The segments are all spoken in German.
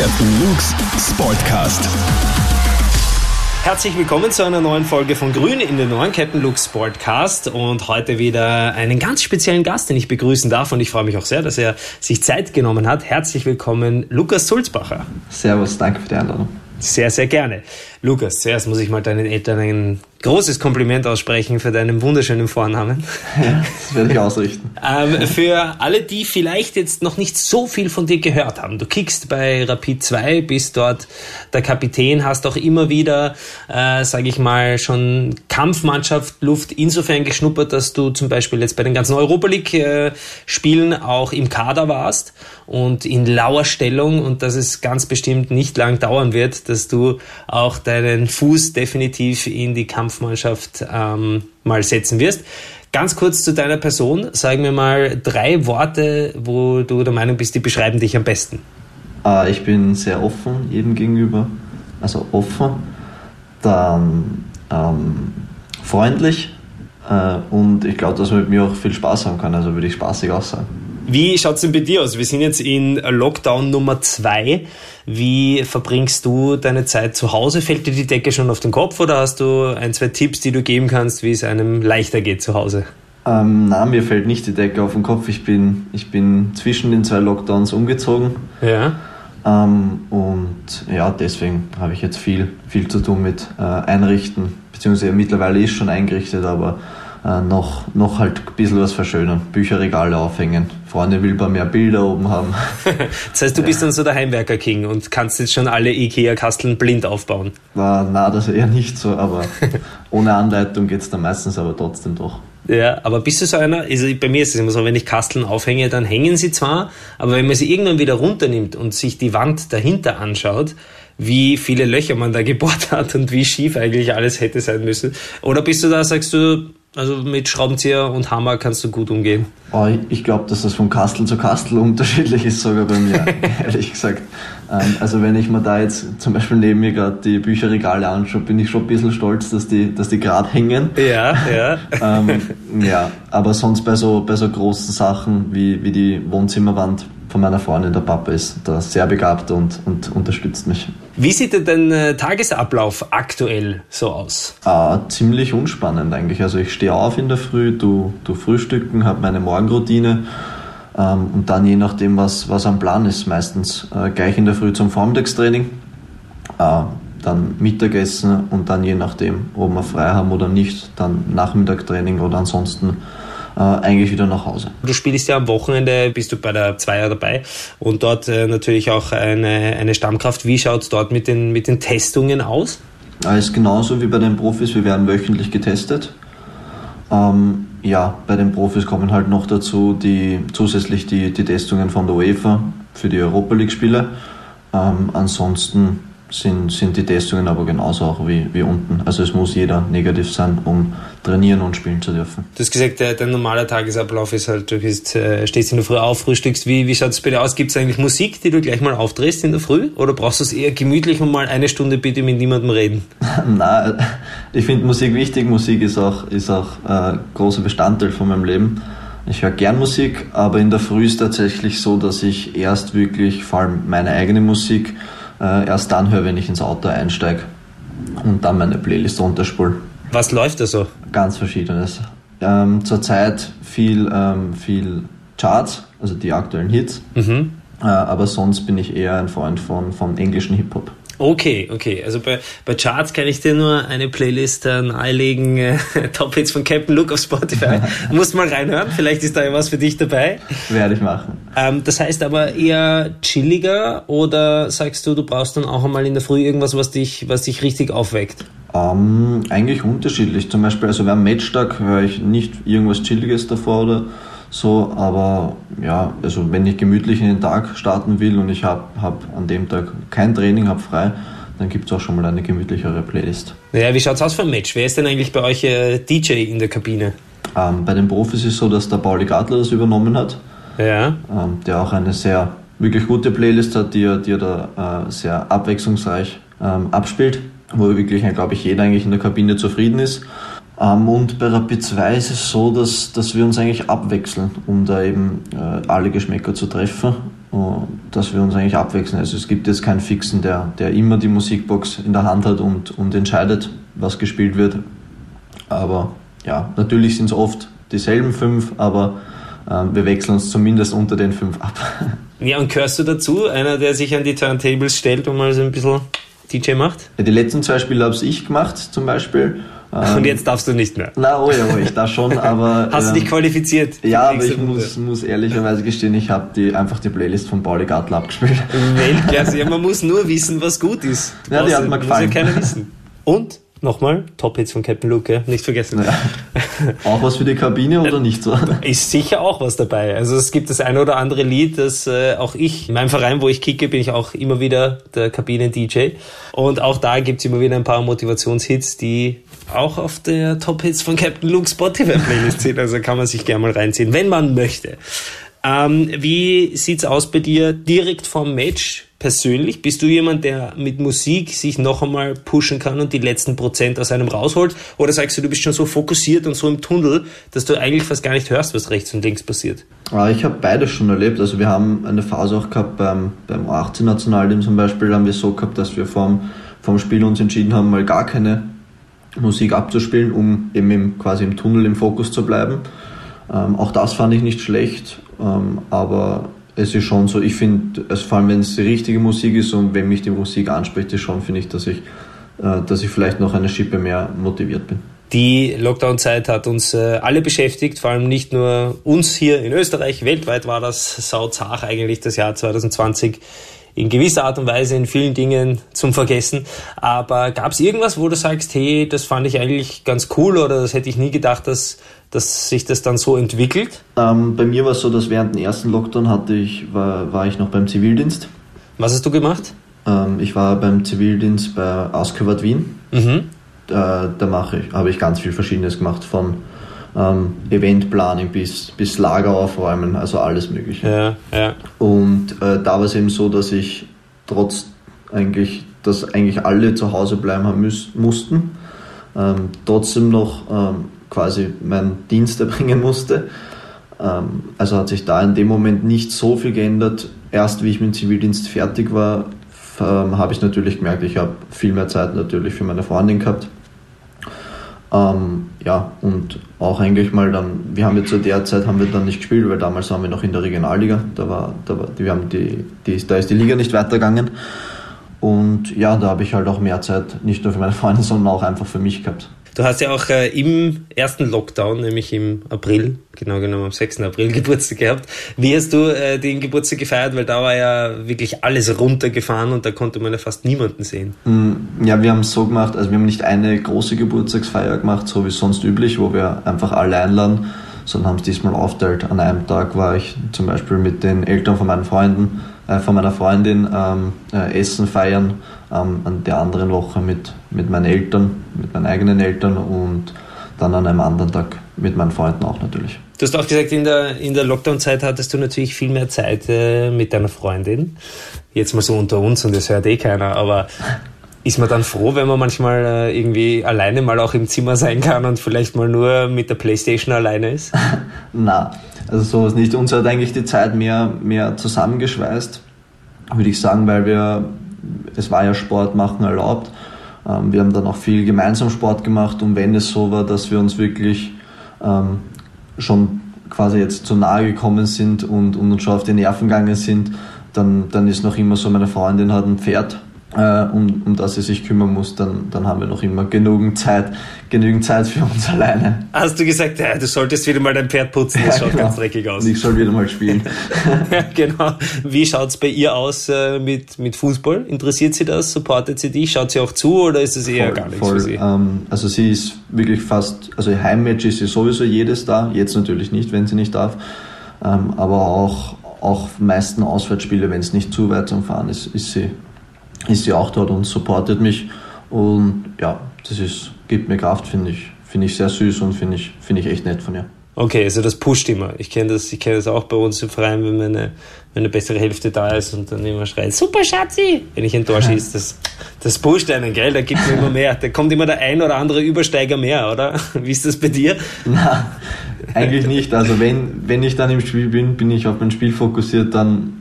Captain Luke's Sportcast. Herzlich willkommen zu einer neuen Folge von Grün in den neuen Captain Luke Sportcast und heute wieder einen ganz speziellen Gast, den ich begrüßen darf und ich freue mich auch sehr, dass er sich Zeit genommen hat. Herzlich willkommen, Lukas Sulzbacher. Servus, danke für die Einladung. Sehr, sehr gerne. Lukas, zuerst muss ich mal deinen Eltern ein großes Kompliment aussprechen für deinen wunderschönen Vornamen. Ja, das werde ich ausrichten. ähm, für alle, die vielleicht jetzt noch nicht so viel von dir gehört haben. Du kickst bei Rapid 2, bist dort der Kapitän, hast auch immer wieder, äh, sage ich mal, schon Kampfmannschaft Luft insofern geschnuppert, dass du zum Beispiel jetzt bei den ganzen Europa League äh, auch im Kader warst und in lauer Stellung und dass es ganz bestimmt nicht lang dauern wird, dass du auch deinen Fuß definitiv in die Kampfmannschaft ähm, mal setzen wirst. Ganz kurz zu deiner Person, sag mir mal drei Worte, wo du der Meinung bist, die beschreiben dich am besten. Äh, ich bin sehr offen jedem gegenüber, also offen, dann ähm, freundlich äh, und ich glaube, dass man mit mir auch viel Spaß haben kann, also würde ich spaßig auch sagen. Wie schaut es denn bei dir aus? Wir sind jetzt in Lockdown Nummer zwei. Wie verbringst du deine Zeit zu Hause? Fällt dir die Decke schon auf den Kopf oder hast du ein, zwei Tipps, die du geben kannst, wie es einem leichter geht zu Hause? Ähm, nein, mir fällt nicht die Decke auf den Kopf. Ich bin, ich bin zwischen den zwei Lockdowns umgezogen. Ja. Ähm, und ja, deswegen habe ich jetzt viel, viel zu tun mit äh, Einrichten, beziehungsweise mittlerweile ist schon eingerichtet, aber äh, noch, noch halt ein bisschen was verschönern. Bücherregale aufhängen. Freunde will paar mehr Bilder oben haben. das heißt, du bist dann so der Heimwerker-King und kannst jetzt schon alle Ikea-Kasteln blind aufbauen. War, na, das eher nicht so, aber ohne Anleitung geht es dann meistens aber trotzdem doch. Ja, aber bist du so einer, also bei mir ist es immer so, wenn ich Kasteln aufhänge, dann hängen sie zwar, aber wenn man sie irgendwann wieder runternimmt und sich die Wand dahinter anschaut, wie viele Löcher man da gebohrt hat und wie schief eigentlich alles hätte sein müssen. Oder bist du da, sagst du, also mit Schraubenzieher und Hammer kannst du gut umgehen. Oh, ich glaube, dass das von Kastel zu Kastel unterschiedlich ist, sogar bei mir, ehrlich gesagt. Ähm, also wenn ich mir da jetzt zum Beispiel neben mir gerade die Bücherregale anschaue, bin ich schon ein bisschen stolz, dass die, dass die gerade hängen. Ja, ja. ähm, ja, aber sonst bei so, bei so großen Sachen wie, wie die Wohnzimmerwand von meiner Freundin, der Papa ist da sehr begabt und, und unterstützt mich. Wie sieht denn dein äh, Tagesablauf aktuell so aus? Äh, ziemlich unspannend eigentlich. Also ich stehe auf in der Früh, du, du frühstücken, habe meine Morgenroutine und dann je nachdem, was, was am Plan ist, meistens äh, gleich in der Früh zum Vormittagstraining, äh, dann Mittagessen und dann je nachdem, ob wir frei haben oder nicht, dann Nachmittagtraining oder ansonsten äh, eigentlich wieder nach Hause. Du spielst ja am Wochenende, bist du bei der Zweier dabei und dort natürlich auch eine, eine Stammkraft. Wie schaut es dort mit den, mit den Testungen aus? Es ist genauso wie bei den Profis, wir werden wöchentlich getestet. Ähm, ja, bei den Profis kommen halt noch dazu die, zusätzlich die, die Testungen von der UEFA für die Europa League-Spiele. Ähm, ansonsten sind, sind die Testungen aber genauso auch wie, wie unten. Also es muss jeder negativ sein, um trainieren und spielen zu dürfen. Du hast gesagt, dein normaler Tagesablauf ist halt, du bist, äh, stehst in der Früh auf, frühstückst. Wie, wie schaut es bei dir aus? Gibt es eigentlich Musik, die du gleich mal aufdrehst in der Früh? Oder brauchst du es eher gemütlich und mal eine Stunde bitte mit niemandem reden? Nein, ich finde Musik wichtig. Musik ist auch, ist auch ein äh, großer Bestandteil von meinem Leben. Ich höre gern Musik, aber in der Früh ist tatsächlich so, dass ich erst wirklich, vor allem meine eigene Musik, äh, erst dann höre, wenn ich ins Auto einsteige und dann meine Playlist runterspule. Was läuft da so? Ganz verschiedenes. Ähm, zurzeit viel, ähm, viel Charts, also die aktuellen Hits. Mhm. Äh, aber sonst bin ich eher ein Freund von, von englischen Hip-Hop. Okay, okay. Also bei, bei Charts kann ich dir nur eine Playlist äh, nahelegen. Äh, Top Hits von Captain Luke auf Spotify. Musst mal reinhören. Vielleicht ist da ja was für dich dabei. Werde ich machen. Ähm, das heißt aber eher chilliger oder sagst du, du brauchst dann auch einmal in der Früh irgendwas, was dich, was dich richtig aufweckt? Ähm, eigentlich unterschiedlich. Zum Beispiel, also beim Matchtag höre ich nicht irgendwas Chilliges davor oder so, aber ja, also wenn ich gemütlich in den Tag starten will und ich habe hab an dem Tag kein Training, habe frei, dann gibt es auch schon mal eine gemütlichere Playlist. Ja, wie schaut es aus für ein Match? Wer ist denn eigentlich bei euch äh, DJ in der Kabine? Ähm, bei den Profis ist es so, dass der Pauli Gartler das übernommen hat. Ja. Ähm, der auch eine sehr wirklich gute Playlist hat, die er, die er da äh, sehr abwechslungsreich ähm, abspielt, wo wirklich, glaube ich, jeder eigentlich in der Kabine zufrieden ist. Ähm, und bei Rapid 2 ist es so, dass, dass wir uns eigentlich abwechseln, um da eben äh, alle Geschmäcker zu treffen. dass wir uns eigentlich abwechseln. Also es gibt jetzt keinen Fixen, der, der immer die Musikbox in der Hand hat und, und entscheidet, was gespielt wird. Aber ja, natürlich sind es oft dieselben fünf, aber äh, wir wechseln uns zumindest unter den fünf ab. Ja, und gehörst du dazu, einer, der sich an die Turntables stellt und mal so ein bisschen DJ macht? Ja, die letzten zwei Spiele habe ich gemacht, zum Beispiel. Und ähm, jetzt darfst du nicht mehr. Na, oh ja, oh, ich darf schon, aber. Hast du dich ähm, qualifiziert? Ja, aber ich muss, muss ehrlicherweise gestehen, ich habe die, einfach die Playlist von Pauli Gartler abgespielt. Weltklasse, ja, man muss nur wissen, was gut ist. Du ja, die hat mir gefallen. Muss ja keiner wissen. Und? Nochmal, Top-Hits von Captain Luke, ja? nicht vergessen. Ja. Auch was für die Kabine oder nicht so? Ist sicher auch was dabei. Also es gibt das eine oder andere Lied, das äh, auch ich, in meinem Verein, wo ich kicke, bin ich auch immer wieder der Kabinen-DJ. Und auch da gibt es immer wieder ein paar Motivationshits, die auch auf der Top-Hits von Captain Luke Spotify-Playlist sind. Also kann man sich gerne mal reinziehen, wenn man möchte. Ähm, wie sieht's aus bei dir direkt vom Match? persönlich? Bist du jemand, der mit Musik sich noch einmal pushen kann und die letzten Prozent aus einem rausholt? Oder sagst du, du bist schon so fokussiert und so im Tunnel, dass du eigentlich fast gar nicht hörst, was rechts und links passiert? Ich habe beides schon erlebt. Also wir haben eine Phase auch gehabt beim, beim 18 Nationalteam zum Beispiel, haben wir so gehabt, dass wir vom, vom Spiel uns entschieden haben, mal gar keine Musik abzuspielen, um eben im, quasi im Tunnel im Fokus zu bleiben. Ähm, auch das fand ich nicht schlecht, ähm, aber es ist schon so, ich finde, also vor allem wenn es die richtige Musik ist und wenn mich die Musik anspricht, ist schon, finde ich, dass ich, äh, dass ich vielleicht noch eine Schippe mehr motiviert bin. Die Lockdown-Zeit hat uns äh, alle beschäftigt, vor allem nicht nur uns hier in Österreich. Weltweit war das sauzach eigentlich das Jahr 2020 in gewisser Art und Weise in vielen Dingen zum Vergessen. Aber gab es irgendwas, wo du sagst, hey, das fand ich eigentlich ganz cool oder das hätte ich nie gedacht, dass, dass sich das dann so entwickelt? Ähm, bei mir war es so, dass während dem ersten Lockdown hatte ich, war, war ich noch beim Zivildienst. Was hast du gemacht? Ähm, ich war beim Zivildienst bei Ausgewart Wien. Mhm. Da, da mache ich, habe ich ganz viel Verschiedenes gemacht, von ähm, Eventplanung bis, bis Lager aufräumen, also alles Mögliche. Ja, ja. Und äh, da war es eben so, dass ich trotz eigentlich, dass eigentlich alle zu Hause bleiben haben müß, mussten, ähm, trotzdem noch ähm, quasi meinen Dienst erbringen musste. Ähm, also hat sich da in dem Moment nicht so viel geändert. Erst wie ich mit dem Zivildienst fertig war, ähm, habe ich natürlich gemerkt, ich habe viel mehr Zeit natürlich für meine Freundin gehabt ähm, ja, und auch eigentlich mal dann, wir haben jetzt zu der Zeit haben wir dann nicht gespielt, weil damals waren wir noch in der Regionalliga, da war, da war wir haben die, die, da ist die Liga nicht weitergegangen. Und ja, da habe ich halt auch mehr Zeit, nicht nur für meine Freunde, sondern auch einfach für mich gehabt. Du hast ja auch äh, im ersten Lockdown, nämlich im April, genau genommen am 6. April, Geburtstag gehabt. Wie hast du äh, den Geburtstag gefeiert? Weil da war ja wirklich alles runtergefahren und da konnte man ja fast niemanden sehen. Mm, ja, wir haben es so gemacht, also wir haben nicht eine große Geburtstagsfeier gemacht, so wie sonst üblich, wo wir einfach alle einladen, sondern haben es diesmal aufteilt. An einem Tag war ich zum Beispiel mit den Eltern von meinen Freunden, äh, von meiner Freundin ähm, äh, Essen feiern ähm, an der anderen Woche mit, mit meinen Eltern, mit meinen eigenen Eltern und dann an einem anderen Tag mit meinen Freunden auch natürlich. Du hast auch gesagt, in der, in der Lockdown-Zeit hattest du natürlich viel mehr Zeit äh, mit deiner Freundin. Jetzt mal so unter uns und das hört eh keiner, aber ist man dann froh, wenn man manchmal äh, irgendwie alleine mal auch im Zimmer sein kann und vielleicht mal nur mit der Playstation alleine ist? Na, also sowas nicht. Uns hat eigentlich die Zeit mehr, mehr zusammengeschweißt, würde ich sagen, weil wir es war ja Sport machen erlaubt. Ähm, wir haben dann auch viel gemeinsam Sport gemacht und wenn es so war, dass wir uns wirklich ähm, schon quasi jetzt zu nahe gekommen sind und, und uns schon auf die Nerven gegangen sind, dann, dann ist noch immer so, meine Freundin hat ein Pferd äh, um, um das sie sich kümmern muss, dann, dann haben wir noch immer genügend Zeit, genügend Zeit für uns alleine. Hast du gesagt, ja, du solltest wieder mal dein Pferd putzen, das ja, schaut genau. ganz dreckig aus. Ich soll wieder mal spielen. ja, genau. Wie schaut es bei ihr aus äh, mit, mit Fußball? Interessiert sie das? Supportet sie dich? Schaut sie auch zu oder ist das eher voll, gar nichts voll. für sie? Ähm, also sie ist wirklich fast, also Heimmatch ist sie sowieso jedes da, jetzt natürlich nicht, wenn sie nicht darf, ähm, aber auch, auch meisten Auswärtsspiele, wenn es nicht zu weit zum Fahren ist, ist sie ist sie auch dort und supportet mich. Und ja, das ist, gibt mir Kraft, finde ich. Finde ich sehr süß und finde ich, find ich echt nett von ihr. Okay, also das pusht immer. Ich kenne das, ich das auch bei uns im Verein, wenn meine, wenn eine bessere Hälfte da ist und dann immer schreit, super Schatzi! Wenn ich ein Tor schieße, das, das pusht einen, gell? Da gibt es immer mehr. Da kommt immer der ein oder andere Übersteiger mehr, oder? Wie ist das bei dir? Na, eigentlich nicht. Also wenn, wenn ich dann im Spiel bin, bin ich auf mein Spiel fokussiert, dann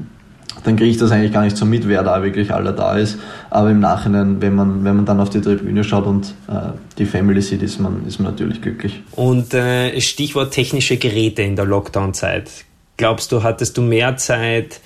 dann kriege ich das eigentlich gar nicht so mit, wer da wirklich alle da ist. Aber im Nachhinein, wenn man, wenn man dann auf die Tribüne schaut und äh, die Family sieht, ist man, ist man natürlich glücklich. Und äh, Stichwort technische Geräte in der Lockdown-Zeit. Glaubst du, hattest du mehr Zeit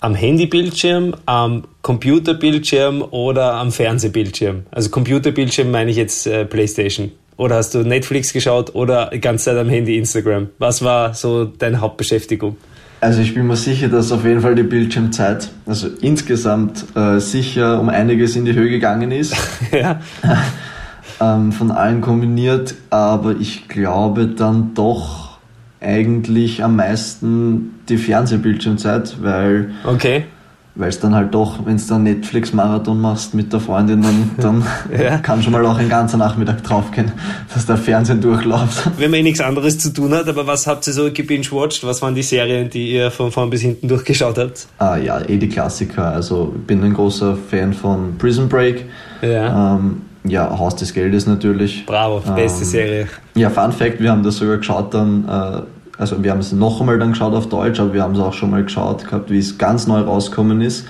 am Handybildschirm, am Computerbildschirm oder am Fernsehbildschirm? Also Computerbildschirm meine ich jetzt äh, PlayStation. Oder hast du Netflix geschaut oder die ganze Zeit am Handy Instagram? Was war so deine Hauptbeschäftigung? Also ich bin mir sicher, dass auf jeden Fall die Bildschirmzeit, also insgesamt äh, sicher um einiges in die Höhe gegangen ist. ja. ähm, von allen kombiniert, aber ich glaube dann doch eigentlich am meisten die Fernsehbildschirmzeit, weil okay weil es dann halt doch, wenn du dann Netflix-Marathon machst mit der Freundin, dann, dann ja. kann schon mal auch ein ganzer Nachmittag draufgehen, dass der Fernsehen durchläuft. Wenn man eh nichts anderes zu tun hat, aber was habt ihr so gebingewatcht? Was waren die Serien, die ihr von vorn bis hinten durchgeschaut habt? Ah ja, eh die Klassiker. Also ich bin ein großer Fan von Prison Break. Ja. Ähm, ja, Haus des Geldes natürlich. Bravo, beste ähm, Serie. Ja, Fun Fact, wir haben das sogar geschaut dann äh, also wir haben es noch einmal dann geschaut auf Deutsch, aber wir haben es auch schon mal geschaut gehabt, wie es ganz neu rausgekommen ist.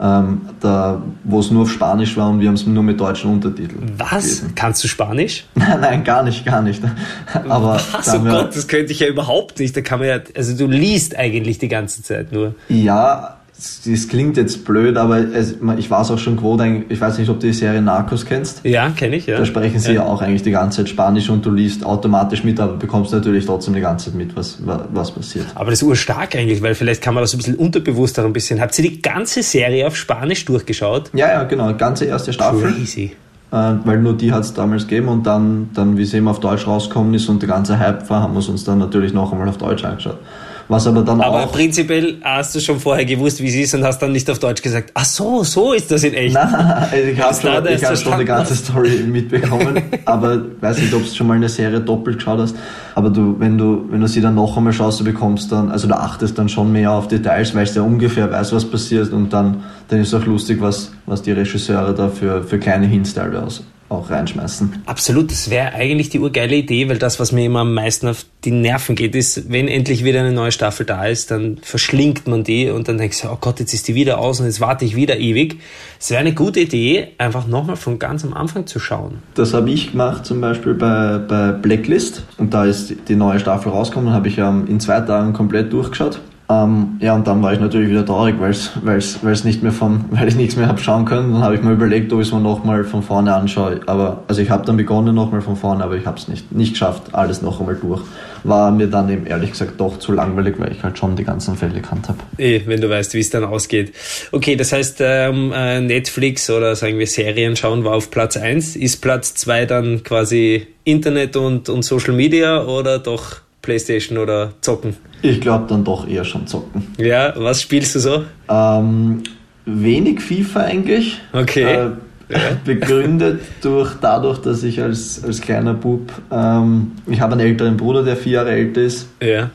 Ähm, da, wo es nur auf Spanisch war und wir haben es nur mit deutschen Untertiteln. Was? Gelesen. Kannst du Spanisch? Nein, nein, gar nicht, gar nicht. Aber Was? Oh Gott, das könnte ich ja überhaupt nicht. Da kann man ja, also du liest eigentlich die ganze Zeit nur. Ja, das klingt jetzt blöd, aber es, ich war es auch schon gewohnt. Ich weiß nicht, ob du die Serie Narcos kennst. Ja, kenne ich, ja. Da sprechen sie ja. ja. auch eigentlich die ganze Zeit Spanisch und du liest automatisch mit, aber bekommst natürlich trotzdem die ganze Zeit mit, was, was passiert. Aber das ist urstark eigentlich, weil vielleicht kann man das ein bisschen unterbewusster ein bisschen. Habt ihr die ganze Serie auf Spanisch durchgeschaut? Ja, ja, genau. Ganze erste Staffel. Crazy. Äh, weil nur die hat es damals gegeben und dann, dann, wie es eben auf Deutsch rausgekommen ist und der ganze Hype war, haben wir es uns dann natürlich noch einmal auf Deutsch angeschaut. Was aber dann aber auch. prinzipiell hast du schon vorher gewusst, wie es ist und hast dann nicht auf Deutsch gesagt, ach so, so ist das in echt. Nein, also ich habe schon, ich hab schon die ganze Story mitbekommen, aber weiß nicht, ob du schon mal eine Serie doppelt geschaut hast. Aber du, wenn du, wenn du sie dann noch einmal schaust, du bekommst dann, also du achtest dann schon mehr auf Details, weil du ja ungefähr weißt, was passiert und dann, dann ist auch lustig, was, was die Regisseure da für, für kleine Hints teilweise auch reinschmeißen. Absolut, das wäre eigentlich die urgeile Idee, weil das, was mir immer am meisten auf die Nerven geht, ist, wenn endlich wieder eine neue Staffel da ist, dann verschlingt man die und dann denkst du, oh Gott, jetzt ist die wieder aus und jetzt warte ich wieder ewig. Es wäre eine gute Idee, einfach nochmal von ganz am Anfang zu schauen. Das habe ich gemacht, zum Beispiel bei, bei Blacklist und da ist die neue Staffel rausgekommen, habe ich ähm, in zwei Tagen komplett durchgeschaut. Ähm, ja, und dann war ich natürlich wieder traurig, weil es nicht mehr von, weil ich nichts mehr habe schauen können. Dann habe ich mir überlegt, ob ich es mir nochmal von vorne anschaue. Aber, also ich habe dann begonnen nochmal von vorne, aber ich habe es nicht, nicht geschafft, alles noch einmal durch. War mir dann eben ehrlich gesagt doch zu langweilig, weil ich halt schon die ganzen Fälle gekannt habe. Eh, wenn du weißt, wie es dann ausgeht. Okay, das heißt, ähm, äh, Netflix oder sagen wir Serien schauen war auf Platz 1. Ist Platz 2 dann quasi Internet und, und Social Media oder doch Playstation oder zocken? Ich glaube dann doch eher schon zocken. Ja, was spielst du so? Ähm, wenig FIFA eigentlich. Okay. Äh, ja. Begründet durch dadurch, dass ich als, als kleiner Bub, ähm, ich habe einen älteren Bruder, der vier Jahre älter ist. Ja.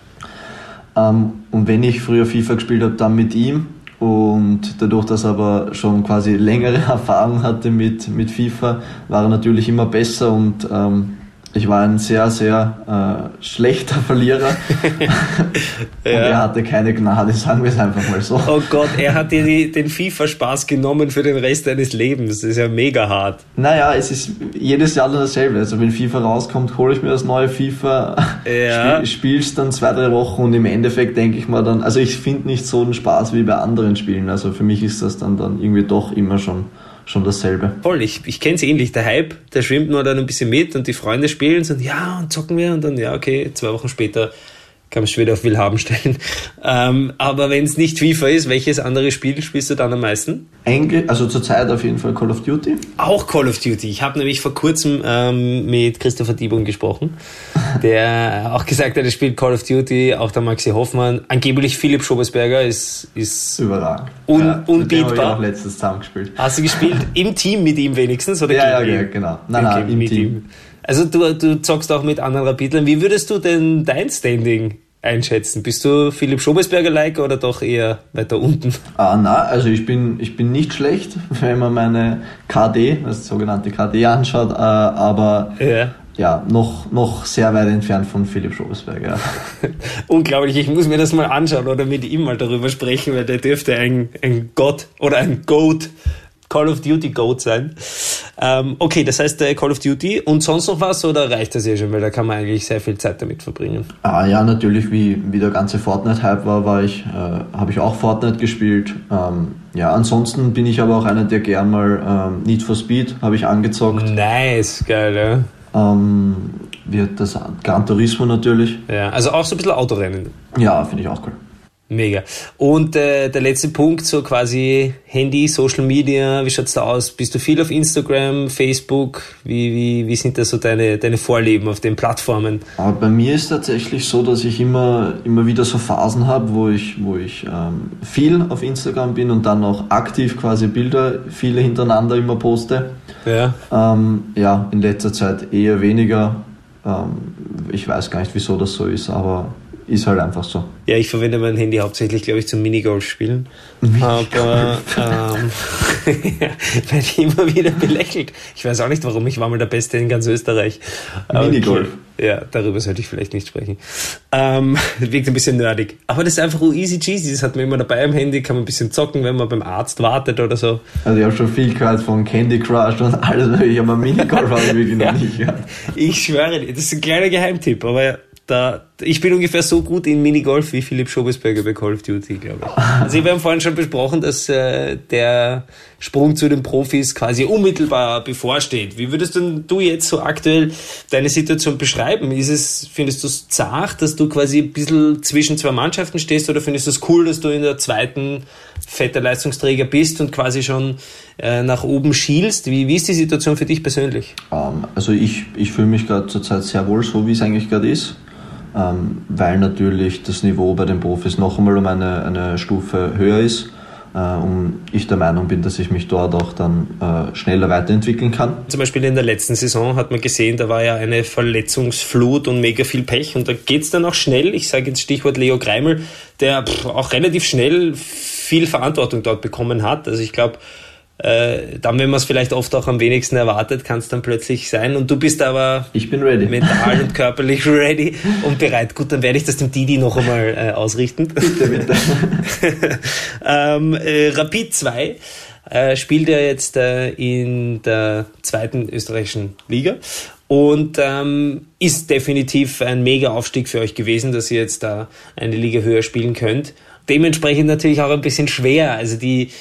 Ähm, und wenn ich früher FIFA gespielt habe, dann mit ihm. Und dadurch, dass er aber schon quasi längere Erfahrung hatte mit, mit FIFA, war er natürlich immer besser und ähm, ich war ein sehr, sehr äh, schlechter Verlierer und er hatte keine Gnade, sagen wir es einfach mal so. Oh Gott, er hat dir die, den FIFA-Spaß genommen für den Rest deines Lebens. Das ist ja mega hart. Naja, es ist jedes Jahr dasselbe. Also wenn FIFA rauskommt, hole ich mir das neue FIFA, ja. spiel, spiel's dann zwei, drei Wochen und im Endeffekt denke ich mal dann, also ich finde nicht so einen Spaß wie bei anderen Spielen. Also für mich ist das dann, dann irgendwie doch immer schon schon dasselbe. Voll, ich, ich kenne es ähnlich. Der Hype, der schwimmt nur dann ein bisschen mit und die Freunde spielen und ja, und zocken wir und dann, ja, okay, zwei Wochen später kann man es wieder auf Willhaben stellen. Ähm, aber wenn es nicht FIFA ist, welches andere Spiel spielst du dann am meisten? Engl also zurzeit auf jeden Fall Call of Duty. Auch Call of Duty. Ich habe nämlich vor kurzem ähm, mit Christopher Diebung gesprochen, der auch gesagt hat, er spielt Call of Duty, auch der Maxi Hoffmann. Angeblich Philipp Schobesberger ist, ist Überragend. Un ja, unbeatbar. Ich auch letztes zusammen gespielt. Hast du gespielt im Team mit ihm wenigstens? Oder ja, ja, ja, genau. Nein, nein, im, im Team. Team. Also du, du zockst auch mit anderen Rapidlern. Wie würdest du denn dein Standing einschätzen? Bist du Philipp Schobesberger-like oder doch eher weiter unten? Ah, na, also ich bin, ich bin nicht schlecht, wenn man meine KD, das sogenannte KD anschaut, äh, aber ja. ja, noch, noch sehr weit entfernt von Philipp Schobesberg, ja. Unglaublich, ich muss mir das mal anschauen oder mit ihm mal darüber sprechen, weil der dürfte ein, ein Gott oder ein Goat Call of Duty Goat sein. Ähm, okay, das heißt äh, Call of Duty und sonst noch was oder reicht das ja schon, weil da kann man eigentlich sehr viel Zeit damit verbringen? Ah, ja, natürlich, wie, wie der ganze Fortnite-Hype war, war ich, äh, habe ich auch Fortnite gespielt. Ähm, ja, ansonsten bin ich aber auch einer, der gern mal ähm, Need for Speed habe ich angezockt. Nice, geil, ja. Ähm, wird das Gran Turismo natürlich. Ja, also auch so ein bisschen Autorennen. Ja, finde ich auch cool. Mega. Und äh, der letzte Punkt, so quasi Handy, Social Media, wie schaut's da aus? Bist du viel auf Instagram, Facebook? Wie, wie, wie sind da so deine, deine Vorlieben auf den Plattformen? Aber bei mir ist tatsächlich so, dass ich immer, immer wieder so Phasen habe, wo ich, wo ich ähm, viel auf Instagram bin und dann auch aktiv quasi Bilder, viele hintereinander immer poste. Ja. Ähm, ja, in letzter Zeit eher weniger. Ähm, ich weiß gar nicht, wieso das so ist, aber ist halt einfach so. Ja, ich verwende mein Handy hauptsächlich, glaube ich, zum Minigolf spielen. Aber ähm, werde ich immer wieder belächelt. Ich weiß auch nicht warum, ich war mal der Beste in ganz Österreich. Minigolf. Okay. Ja, darüber sollte ich vielleicht nicht sprechen. Ähm, wirkt ein bisschen nerdig. Aber das ist einfach easy cheesy. Das hat man immer dabei am Handy, kann man ein bisschen zocken, wenn man beim Arzt wartet oder so. Also ich habe schon viel gehört von Candy Crush und alles. Ich habe Minigolf habe ich wirklich noch nicht gehört. Ich schwöre dir, das ist ein kleiner Geheimtipp, aber da, ich bin ungefähr so gut in Minigolf wie Philipp Schobesberger bei Call of Duty, glaube ich. Also wir haben vorhin schon besprochen, dass äh, der Sprung zu den Profis quasi unmittelbar bevorsteht. Wie würdest denn du jetzt so aktuell deine Situation beschreiben? Ist es, findest du es zart, dass du quasi ein bisschen zwischen zwei Mannschaften stehst oder findest du es cool, dass du in der zweiten fetter Leistungsträger bist und quasi schon äh, nach oben schielst? Wie, wie ist die Situation für dich persönlich? Um, ähm, also ich, ich fühle mich gerade zurzeit sehr wohl so, wie es eigentlich gerade ist ähm, weil natürlich das Niveau bei den Profis noch einmal um eine, eine Stufe höher ist. Äh, und ich der Meinung bin, dass ich mich dort auch dann äh, schneller weiterentwickeln kann. Zum Beispiel in der letzten Saison hat man gesehen, da war ja eine Verletzungsflut und mega viel Pech und da geht es dann auch schnell. Ich sage jetzt Stichwort Leo Greimel, der auch relativ schnell viel Verantwortung dort bekommen hat. Also ich glaube, äh, dann, wenn man es vielleicht oft auch am wenigsten erwartet, kann es dann plötzlich sein. Und du bist aber ich bin ready. mental und körperlich ready und bereit. Gut, dann werde ich das dem Didi noch einmal äh, ausrichten. Bitte, bitte. ähm, äh, Rapid 2 äh, spielt er jetzt äh, in der zweiten österreichischen Liga und ähm, ist definitiv ein mega Aufstieg für euch gewesen, dass ihr jetzt da eine Liga höher spielen könnt. Dementsprechend natürlich auch ein bisschen schwer. Also die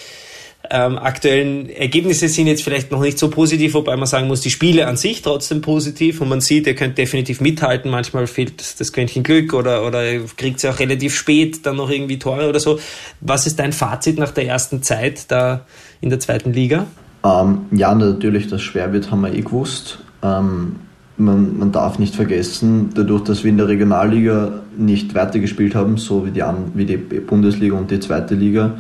ähm, aktuellen Ergebnisse sind jetzt vielleicht noch nicht so positiv, wobei man sagen muss, die Spiele an sich trotzdem positiv und man sieht, ihr könnt definitiv mithalten. Manchmal fehlt das Quäntchen Glück oder, oder kriegt sie auch relativ spät dann noch irgendwie Tore oder so. Was ist dein Fazit nach der ersten Zeit da in der zweiten Liga? Ähm, ja, natürlich, dass schwer wird, haben wir eh gewusst. Ähm, man, man, darf nicht vergessen, dadurch, dass wir in der Regionalliga nicht weitergespielt haben, so wie die, wie die Bundesliga und die zweite Liga,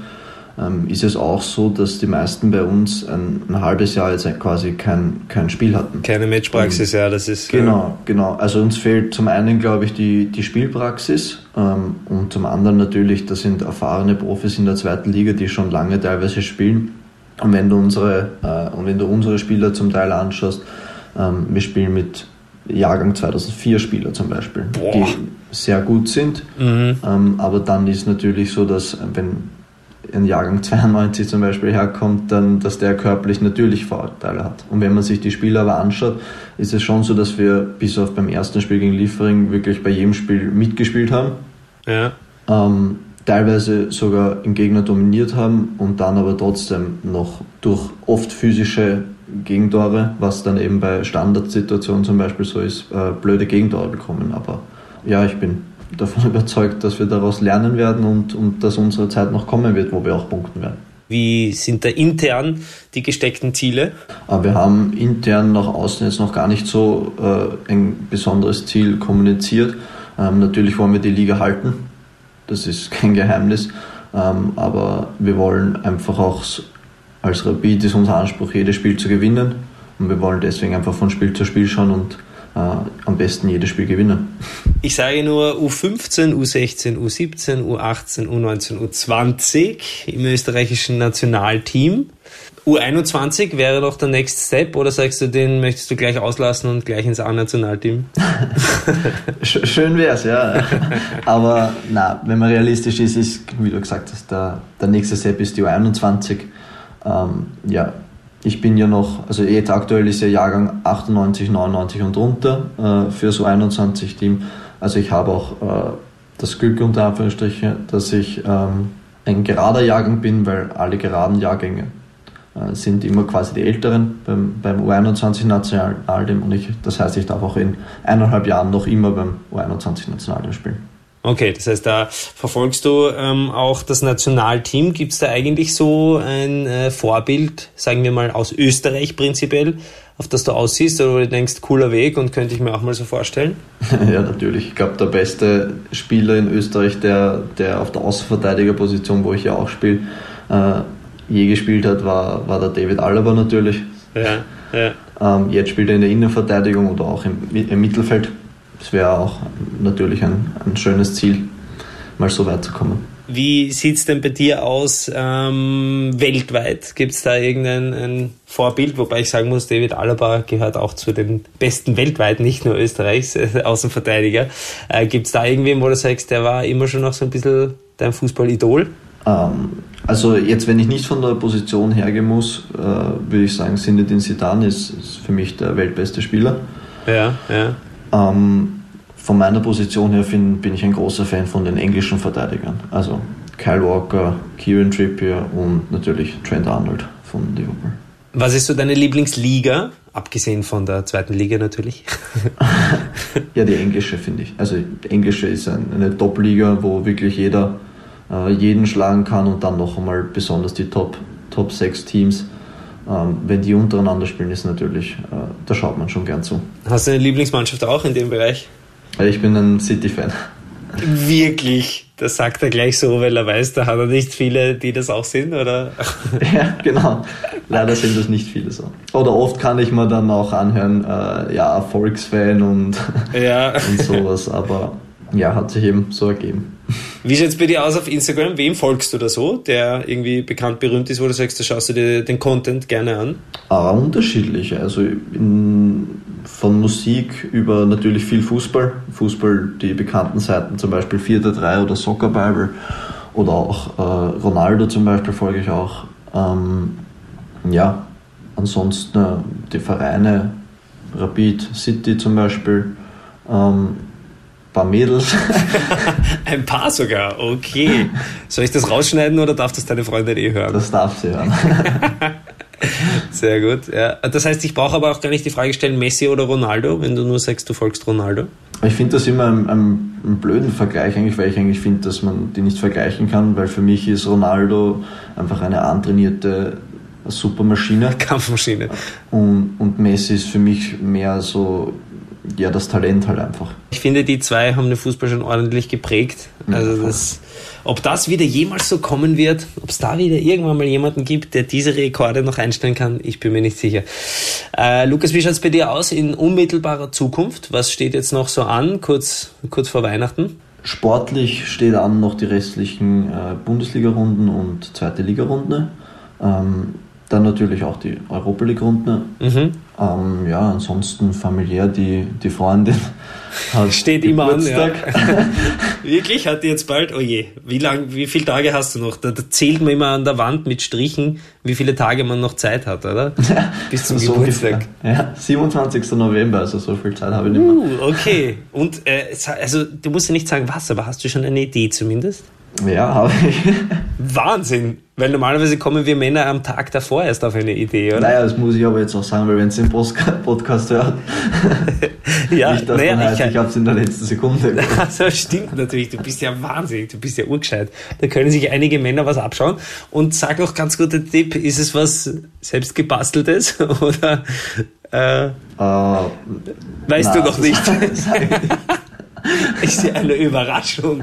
ist es auch so, dass die meisten bei uns ein, ein halbes Jahr jetzt quasi kein, kein Spiel hatten. Keine Matchpraxis, ja, das ist. Genau, genau. Also uns fehlt zum einen, glaube ich, die, die Spielpraxis ähm, und zum anderen natürlich, das sind erfahrene Profis in der zweiten Liga, die schon lange teilweise spielen. Und wenn du unsere, äh, und wenn du unsere Spieler zum Teil anschaust, ähm, wir spielen mit Jahrgang 2004 Spieler zum Beispiel, Boah. die sehr gut sind. Mhm. Ähm, aber dann ist natürlich so, dass wenn ein Jahrgang 92 zum Beispiel herkommt, dann, dass der körperlich natürlich Vorteile hat. Und wenn man sich die Spiele aber anschaut, ist es schon so, dass wir bis auf beim ersten Spiel gegen Liefering wirklich bei jedem Spiel mitgespielt haben. Ja. Ähm, teilweise sogar im Gegner dominiert haben und dann aber trotzdem noch durch oft physische Gegentore, was dann eben bei Standardsituationen zum Beispiel so ist, äh, blöde Gegentore bekommen. Aber ja, ich bin davon überzeugt, dass wir daraus lernen werden und, und dass unsere Zeit noch kommen wird, wo wir auch punkten werden. Wie sind da intern die gesteckten Ziele? Ah, wir haben intern nach außen jetzt noch gar nicht so äh, ein besonderes Ziel kommuniziert. Ähm, natürlich wollen wir die Liga halten, das ist kein Geheimnis, ähm, aber wir wollen einfach auch als Rapid ist unser Anspruch, jedes Spiel zu gewinnen und wir wollen deswegen einfach von Spiel zu Spiel schauen und äh, am besten jedes Spiel gewinnen. Ich sage nur U15, U16, U17, U18, U19, U20 im österreichischen Nationalteam. U21 wäre doch der Next Step oder sagst du, den möchtest du gleich auslassen und gleich ins A-Nationalteam? Schön wär's, ja. Aber na, wenn man realistisch ist, ist, wie du gesagt hast, der, der nächste Step ist die U21. Ähm, ja, ich bin ja noch, also jetzt aktuell ist ja Jahrgang 98, 99 und drunter äh, für so 21 Team. Also ich habe auch äh, das Glück unter Anführungsstrichen, dass ich ähm, ein gerader Jahrgang bin, weil alle geraden Jahrgänge äh, sind immer quasi die Älteren beim, beim U21 Nationalteam und ich, das heißt, ich darf auch in eineinhalb Jahren noch immer beim U21 Nationalteam spielen. Okay, das heißt, da verfolgst du ähm, auch das Nationalteam. Gibt es da eigentlich so ein äh, Vorbild, sagen wir mal aus Österreich prinzipiell, auf das du aussiehst oder wo du denkst, cooler Weg und könnte ich mir auch mal so vorstellen? ja, natürlich. Ich glaube, der beste Spieler in Österreich, der, der auf der Außenverteidigerposition, wo ich ja auch spiele, äh, je gespielt hat, war, war der David Alaba natürlich. Ja, ja. Ähm, jetzt spielt er in der Innenverteidigung oder auch im, im Mittelfeld das wäre auch natürlich ein, ein schönes Ziel, mal so weit zu kommen. Wie sieht es denn bei dir aus ähm, weltweit? Gibt es da irgendein ein Vorbild? Wobei ich sagen muss, David Alaba gehört auch zu den besten weltweit, nicht nur Österreichs äh, Außenverteidiger. Äh, Gibt es da irgendwen, wo du sagst, der war immer schon noch so ein bisschen dein Fußballidol? Ähm, also jetzt, wenn ich nicht von der Position hergehen muss, äh, würde ich sagen, Zinedine Zidane ist, ist für mich der weltbeste Spieler. Ja, ja. Ähm, von meiner Position her find, bin ich ein großer Fan von den englischen Verteidigern. Also Kyle Walker, Kieran Trippier und natürlich Trent Arnold von Liverpool. Was ist so deine Lieblingsliga? Abgesehen von der zweiten Liga natürlich. ja, die englische finde ich. Also die englische ist eine Top-Liga, wo wirklich jeder äh, jeden schlagen kann und dann noch einmal besonders die Top, Top 6 Teams wenn die untereinander spielen, ist natürlich, äh, da schaut man schon gern zu. Hast du eine Lieblingsmannschaft auch in dem Bereich? Ich bin ein City-Fan. Wirklich? Das sagt er gleich so, weil er weiß, da hat er nicht viele, die das auch sind, oder? Ja, genau. Leider sind das nicht viele so. Oder oft kann ich mir dann auch anhören, äh, ja, Volksfan und, ja. und sowas, aber ja, hat sich eben so ergeben. Wie sieht es bei dir aus auf Instagram? Wem folgst du da so, der irgendwie bekannt berühmt ist, wo du sagst, da schaust du dir den Content gerne an? Ah, unterschiedlich. Also in, von Musik über natürlich viel Fußball. Fußball, die bekannten Seiten, zum Beispiel 4-3 oder Soccer Bible. Oder auch äh, Ronaldo zum Beispiel folge ich auch. Ähm, ja, ansonsten äh, die Vereine, Rapid City zum Beispiel. Ähm, paar Mädels. Ein paar sogar, okay. Soll ich das rausschneiden oder darf das deine Freundin eh hören? Das darf sie hören. Sehr gut. Ja. Das heißt, ich brauche aber auch gar nicht die Frage stellen, Messi oder Ronaldo, wenn du nur sagst, du folgst Ronaldo. Ich finde das immer einen, einen, blöden Vergleich, eigentlich, weil ich eigentlich finde, dass man die nicht vergleichen kann, weil für mich ist Ronaldo einfach eine antrainierte Supermaschine. Kampfmaschine. Und, und Messi ist für mich mehr so ja, das Talent halt einfach. Ich finde, die zwei haben den Fußball schon ordentlich geprägt. Also das, ob das wieder jemals so kommen wird, ob es da wieder irgendwann mal jemanden gibt, der diese Rekorde noch einstellen kann, ich bin mir nicht sicher. Äh, Lukas, wie schaut es bei dir aus in unmittelbarer Zukunft? Was steht jetzt noch so an, kurz, kurz vor Weihnachten? Sportlich steht an noch die restlichen äh, Bundesliga-Runden und zweite Liga-Runde. Ähm, dann natürlich auch die Europa League-Runde. Mhm. Ähm, ja, ansonsten familiär die, die Freundin hat Steht Geburtstag. immer an. Ja. Wirklich? Hat die jetzt bald? Oh je. Wie lang, wie viele Tage hast du noch? Da, da, zählt man immer an der Wand mit Strichen, wie viele Tage man noch Zeit hat, oder? Bis zum so Geburtstag. Ja, 27. November, also so viel Zeit habe ich nicht mehr. Uh, okay. Und äh, also du musst ja nicht sagen was, aber hast du schon eine Idee zumindest? Ja, habe ich. Wahnsinn! Weil normalerweise kommen wir Männer am Tag davor erst auf eine Idee, oder? Naja, das muss ich aber jetzt auch sagen, weil wenn es den Podcast hört, ja, nicht, dass naja, heißt, ich, ich habe es in der letzten Sekunde. Also stimmt natürlich, du bist ja wahnsinnig, du bist ja urgescheit. Da können sich einige Männer was abschauen. Und sag auch ganz guter Tipp, ist es was selbst gebasteltes oder äh, uh, weißt na, du noch nicht? ist ja eine Überraschung.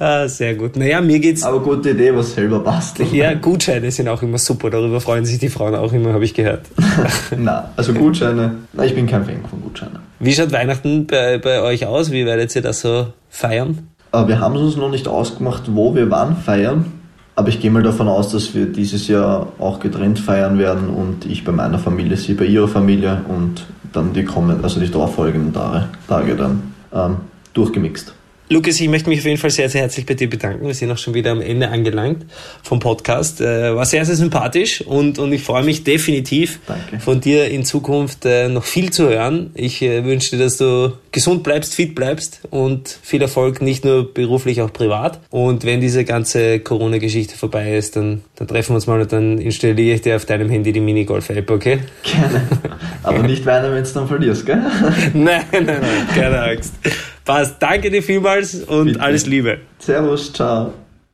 Ah, sehr gut. Naja, mir geht's. Aber gute Idee, was selber basteln. Ja, Gutscheine sind auch immer super. Darüber freuen sich die Frauen auch immer, habe ich gehört. na, also Gutscheine. Na, ich bin kein Fan von Gutscheinen. Wie schaut Weihnachten bei, bei euch aus? Wie werdet ihr das so feiern? Äh, wir haben es uns noch nicht ausgemacht, wo wir wann feiern. Aber ich gehe mal davon aus, dass wir dieses Jahr auch getrennt feiern werden und ich bei meiner Familie, sie bei ihrer Familie und dann die kommen, also die darauffolgenden Tage, Tage dann ähm, durchgemixt. Lukas, ich möchte mich auf jeden Fall sehr, sehr herzlich bei dir bedanken. Wir sind auch schon wieder am Ende angelangt vom Podcast. Äh, war sehr, sehr sympathisch und, und ich freue mich definitiv Danke. von dir in Zukunft äh, noch viel zu hören. Ich äh, wünsche dir, dass du gesund bleibst, fit bleibst und viel Erfolg, nicht nur beruflich, auch privat. Und wenn diese ganze Corona-Geschichte vorbei ist, dann, dann treffen wir uns mal und dann installiere ich dir auf deinem Handy die Minigolf-App, okay? Gerne. Aber nicht weinen, wenn du dann verlierst, gell? nein, nein, nein, keine Angst. Passt. Danke dir vielmals und Bitte. alles Liebe. Servus, ciao.